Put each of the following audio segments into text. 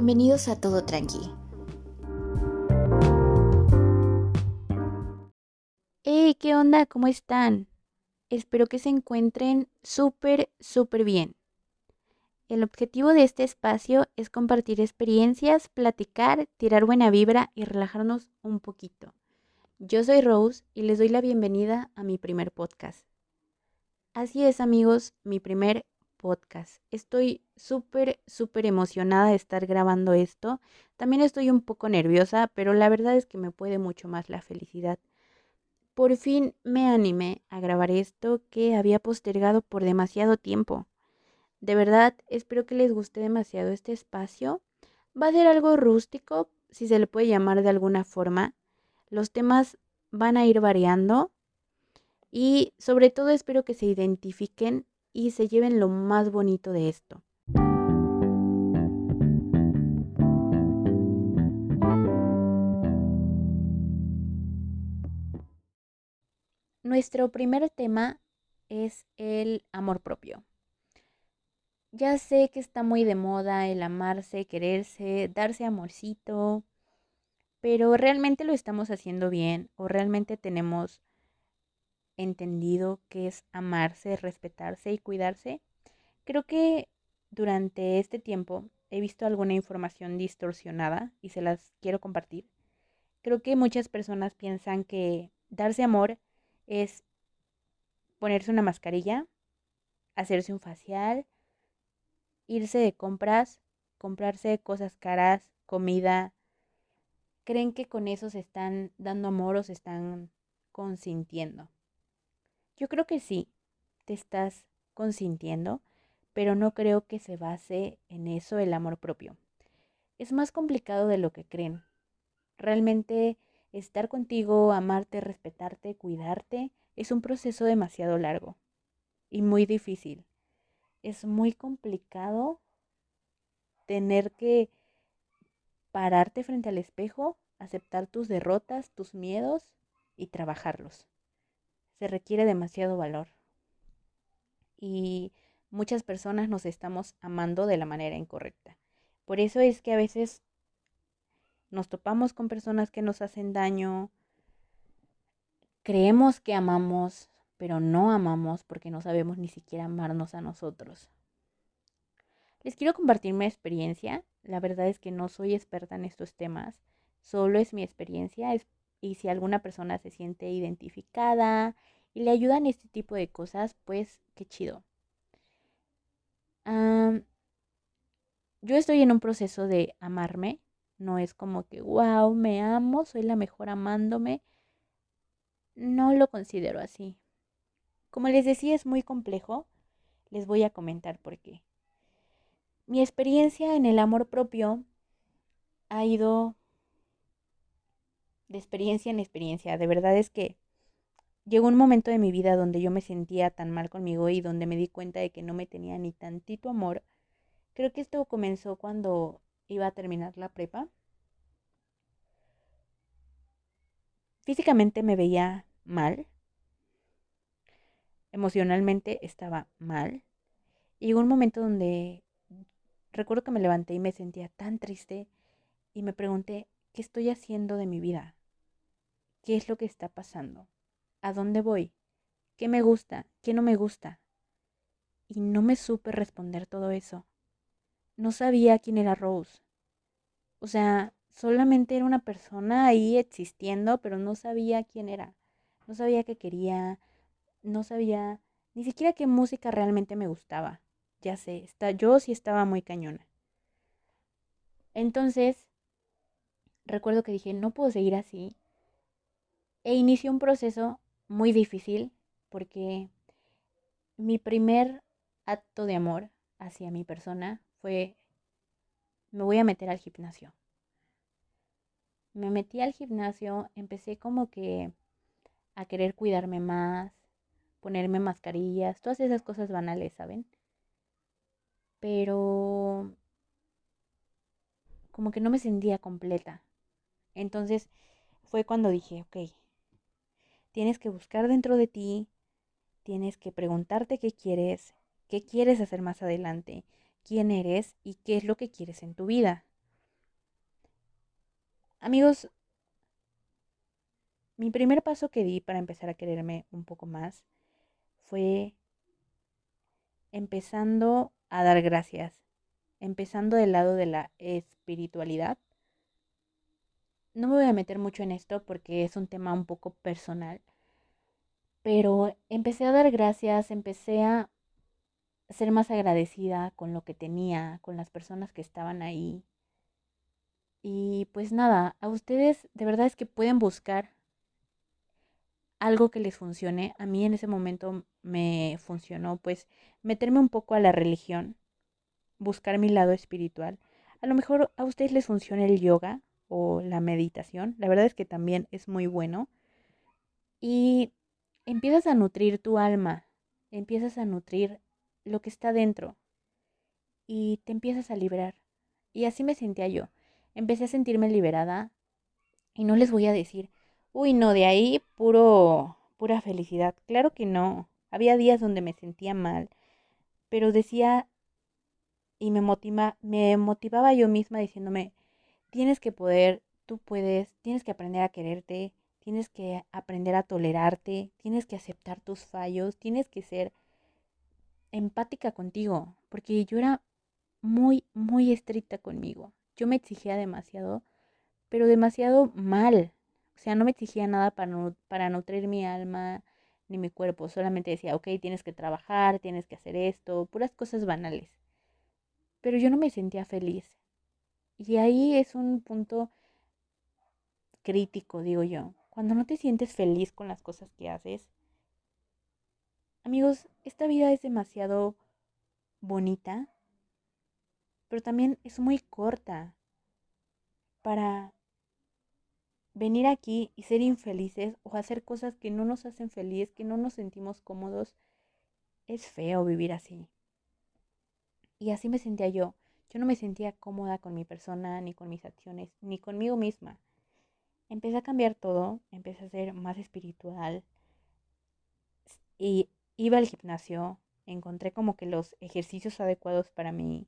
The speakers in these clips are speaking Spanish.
Bienvenidos a Todo Tranqui. Hey, ¿qué onda? ¿Cómo están? Espero que se encuentren súper, súper bien. El objetivo de este espacio es compartir experiencias, platicar, tirar buena vibra y relajarnos un poquito. Yo soy Rose y les doy la bienvenida a mi primer podcast. Así es amigos, mi primer podcast. Estoy súper, súper emocionada de estar grabando esto. También estoy un poco nerviosa, pero la verdad es que me puede mucho más la felicidad. Por fin me animé a grabar esto que había postergado por demasiado tiempo. De verdad, espero que les guste demasiado este espacio. Va a ser algo rústico, si se le puede llamar de alguna forma. Los temas van a ir variando y sobre todo espero que se identifiquen y se lleven lo más bonito de esto. Nuestro primer tema es el amor propio. Ya sé que está muy de moda el amarse, quererse, darse amorcito, pero ¿realmente lo estamos haciendo bien o realmente tenemos entendido qué es amarse, respetarse y cuidarse? Creo que durante este tiempo he visto alguna información distorsionada y se las quiero compartir. Creo que muchas personas piensan que darse amor es ponerse una mascarilla, hacerse un facial, irse de compras, comprarse cosas caras, comida. Creen que con eso se están dando amor o se están consintiendo. Yo creo que sí, te estás consintiendo, pero no creo que se base en eso el amor propio. Es más complicado de lo que creen. Realmente estar contigo, amarte, respetarte, cuidarte, es un proceso demasiado largo y muy difícil. Es muy complicado tener que pararte frente al espejo, aceptar tus derrotas, tus miedos y trabajarlos se requiere demasiado valor. Y muchas personas nos estamos amando de la manera incorrecta. Por eso es que a veces nos topamos con personas que nos hacen daño, creemos que amamos, pero no amamos porque no sabemos ni siquiera amarnos a nosotros. Les quiero compartir mi experiencia. La verdad es que no soy experta en estos temas, solo es mi experiencia, y si alguna persona se siente identificada y le ayudan este tipo de cosas, pues qué chido. yo estoy en un proceso de amarme. No es como que, wow, me amo, soy la mejor amándome. No lo considero así. Como les decía, es muy complejo. Les voy a comentar por qué. Mi experiencia en el amor propio ha ido de experiencia en experiencia. De verdad es que llegó un momento de mi vida donde yo me sentía tan mal conmigo y donde me di cuenta de que no me tenía ni tantito amor. Creo que esto comenzó cuando iba a terminar la prepa. Físicamente me veía mal. Emocionalmente estaba mal. Y llegó un momento donde recuerdo que me levanté y me sentía tan triste y me pregunté, ¿qué estoy haciendo de mi vida? Qué es lo que está pasando, a dónde voy, qué me gusta, qué no me gusta. Y no me supe responder todo eso. No sabía quién era Rose. O sea, solamente era una persona ahí existiendo, pero no sabía quién era. No sabía qué quería, no sabía ni siquiera qué música realmente me gustaba. Ya sé, yo sí estaba muy cañona. Entonces, recuerdo que dije, no puedo seguir así. E inició un proceso muy difícil porque mi primer acto de amor hacia mi persona fue, me voy a meter al gimnasio. Me metí al gimnasio, empecé como que a querer cuidarme más, ponerme mascarillas, todas esas cosas banales, ¿saben? Pero como que no me sentía completa. Entonces fue cuando dije, ok, Tienes que buscar dentro de ti, tienes que preguntarte qué quieres, qué quieres hacer más adelante, quién eres y qué es lo que quieres en tu vida. amigos, mi primer paso que di para empezar a quererme un poco más fue empezando a dar gracias, empezando del lado de la espiritualidad. No me voy a meter mucho en esto porque es un tema un poco personal, pero empecé a dar gracias, empecé a ser más agradecida con lo que tenía, con las personas que estaban ahí. Y pues nada, a ustedes de verdad es que pueden buscar algo que les funcione. A mí en ese momento me funcionó pues meterme un poco a la religión, buscar mi lado espiritual. A lo mejor a ustedes les funciona el yoga o la meditación. La verdad es que también es muy bueno. Y empiezas a nutrir tu alma, empiezas a nutrir lo que está dentro y te empiezas a liberar. Y así me sentía yo. Empecé a sentirme liberada y no les voy a decir, Uy, no, de ahí puro, pura felicidad. Claro que no. Había días donde me sentía mal, pero decía y me motiva, me motivaba yo misma diciéndome, tienes que poder, tú puedes, tienes que aprender a quererte, tienes que aprender a tolerarte, tienes que aceptar tus fallos, tienes que ser empática contigo, porque yo era muy, muy estricta conmigo. Yo me exigía demasiado, pero demasiado mal. O sea, no me exigía nada para, para nutrir mi alma ni mi cuerpo. Solamente decía, ok, tienes que trabajar, tienes que hacer esto, puras cosas banales. Pero yo no me sentía feliz. Y ahí es un punto crítico, digo yo. Cuando no te sientes feliz con las cosas que haces. Amigos, esta vida es demasiado bonita, pero también es muy corta para venir aquí y ser infelices o hacer cosas que no nos hacen felices, que no nos sentimos cómodos, es feo vivir así. Y así me sentía yo. Yo no me sentía cómoda con mi persona, ni con mis acciones, ni conmigo misma. Empecé a cambiar todo, empecé a ser más espiritual y iba al gimnasio, encontré como que los ejercicios adecuados para mí.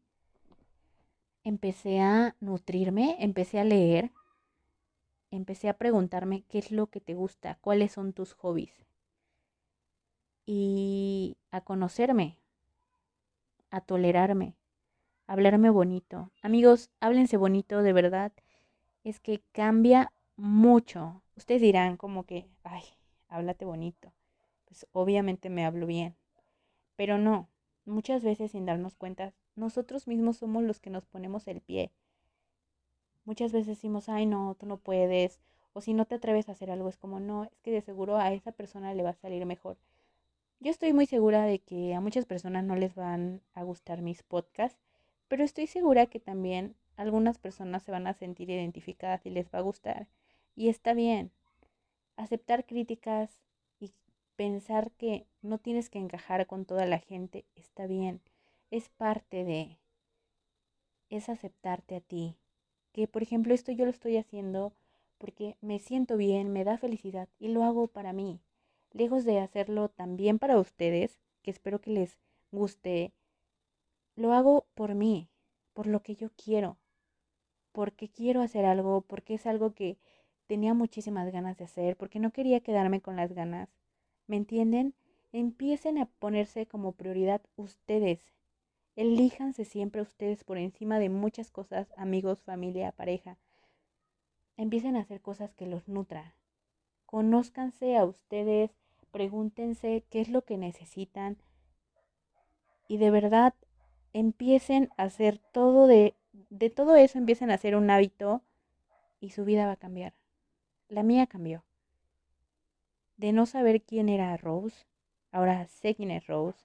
Empecé a nutrirme, empecé a leer, empecé a preguntarme qué es lo que te gusta, cuáles son tus hobbies. Y a conocerme, a tolerarme, hablarme bonito. Amigos, háblense bonito, de verdad. Es que cambia mucho. Ustedes dirán como que, ay, háblate bonito. Pues obviamente me hablo bien. Pero no, muchas veces sin darnos cuenta, nosotros mismos somos los que nos ponemos el pie Muchas veces decimos, ay no, tú no puedes, o si no te atreves a hacer algo, es como, no, es que de seguro a esa persona le va a salir mejor. Yo estoy muy segura de que a muchas personas no les van a gustar mis podcasts, pero estoy segura que también algunas personas se van a sentir identificadas y les va a gustar. Y está bien. Aceptar críticas y pensar que no tienes que encajar con toda la gente está bien. Es parte de... Es aceptarte a ti, que por ejemplo esto yo lo estoy haciendo porque me siento bien, me da felicidad y lo hago para mí. Lejos de hacerlo también para ustedes, que espero que les guste, lo hago por mí, por lo que yo quiero, porque quiero hacer algo, porque es algo que tenía muchísimas ganas de hacer, porque no quería quedarme con las ganas. ¿Me entienden? Empiecen a ponerse como prioridad ustedes, Elíjanse siempre ustedes por encima de muchas cosas, amigos, familia, pareja. Empiecen a hacer cosas que los nutran. Conózcanse a ustedes, pregúntense qué es lo que necesitan y de verdad empiecen a hacer todo de, de todo eso, empiecen a hacer un hábito y su vida va a cambiar. La mía cambió. De no saber quién era Rose, ahora sé quién es Rose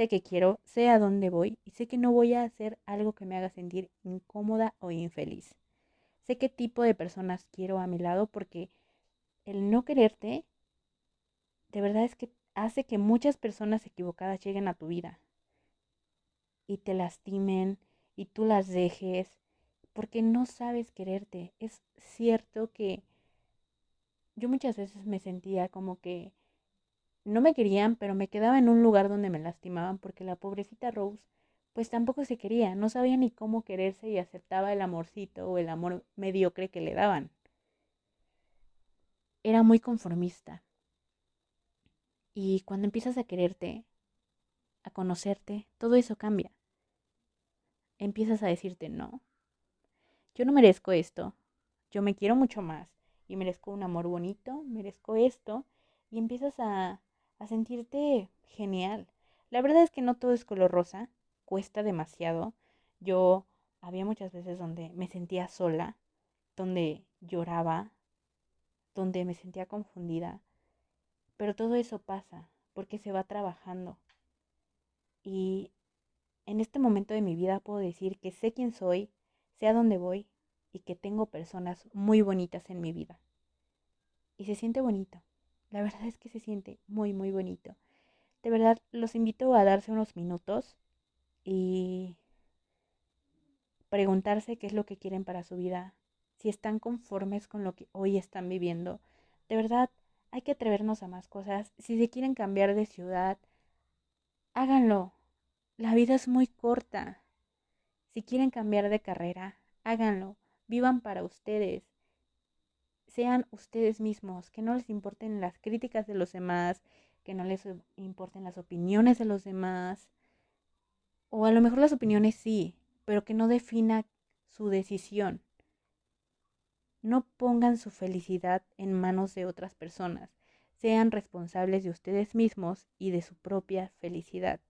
Sé que quiero, sé a dónde voy y sé que no voy a hacer algo que me haga sentir incómoda o infeliz. Sé qué tipo de personas quiero a mi lado porque el no quererte de verdad es que hace que muchas personas equivocadas lleguen a tu vida y te lastimen y tú las dejes porque no sabes quererte. Es cierto que yo muchas veces me sentía como que no me querían, pero me quedaba en un lugar donde me lastimaban porque la pobrecita Rose pues tampoco se quería, no sabía ni cómo quererse y aceptaba el amorcito o el amor mediocre que le daban. era muy conformista. Y cuando empiezas a quererte, a conocerte, todo eso cambia. Empiezas a decirte, no, yo no merezco esto, yo me quiero mucho más y merezco un amor bonito, merezco esto, y empiezas a, a sentirte genial. La verdad es que no todo es color rosa, cuesta demasiado. Yo había muchas veces donde me sentía sola, donde lloraba, donde me sentía confundida, pero todo eso pasa porque se va trabajando. Y en este momento de mi vida puedo decir que sé quién soy, sé a dónde voy y que tengo personas muy bonitas en mi vida. Y se siente bonito. La verdad es que se siente muy, muy bonito. De verdad, los invito a darse unos minutos y preguntarse qué es lo que quieren para su vida, si están conformes con lo que hoy están viviendo. De verdad, hay que atrevernos a más cosas. Si se quieren cambiar de ciudad, háganlo. La vida es muy corta. Si quieren cambiar de carrera, háganlo. Vivan para ustedes. Sean ustedes mismos, que no les importen las críticas de los demás, que no les importen las opiniones de los demás. O a lo mejor las opiniones sí, pero que no defina su decisión. No pongan su felicidad en manos de otras personas. Sean responsables de ustedes mismos y de su propia felicidad.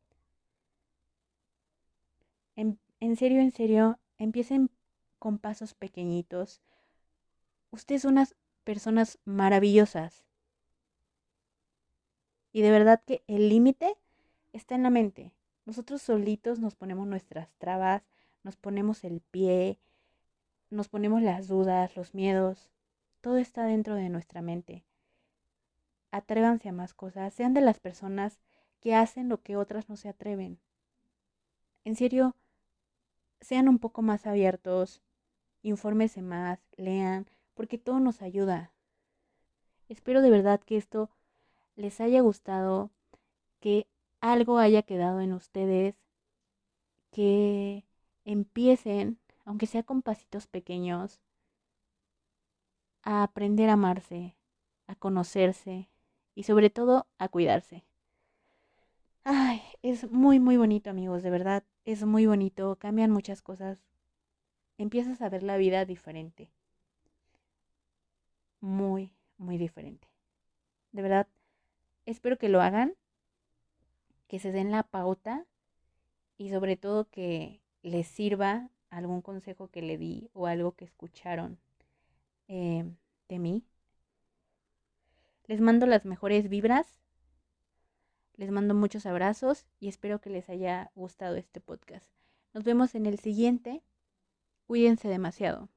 En, en serio, en serio, empiecen con pasos pequeñitos. Ustedes son unas personas maravillosas. Y de verdad que el límite está en la mente. Nosotros solitos nos ponemos nuestras trabas, nos ponemos el pie, nos ponemos las dudas, los miedos. Todo está dentro de nuestra mente. Atrévanse a más cosas, sean de las personas que hacen lo que otras no se atreven. En serio, sean un poco más abiertos, infórmese más, lean, porque todo nos ayuda. Espero de verdad que esto les haya gustado, que algo haya quedado en ustedes, que empiecen, aunque sea con pasitos pequeños, a aprender a amarse, a conocerse y sobre todo a cuidarse. Ay, es muy, muy bonito amigos, de verdad, es muy bonito, cambian muchas cosas empiezas a ver la vida diferente. Muy, muy diferente. De verdad, espero que lo hagan, que se den la pauta y sobre todo que les sirva algún consejo que le di o algo que escucharon eh, de mí. Les mando las mejores vibras. Les mando muchos abrazos y espero que les haya gustado este podcast. Nos vemos en el siguiente. Cuídense demasiado.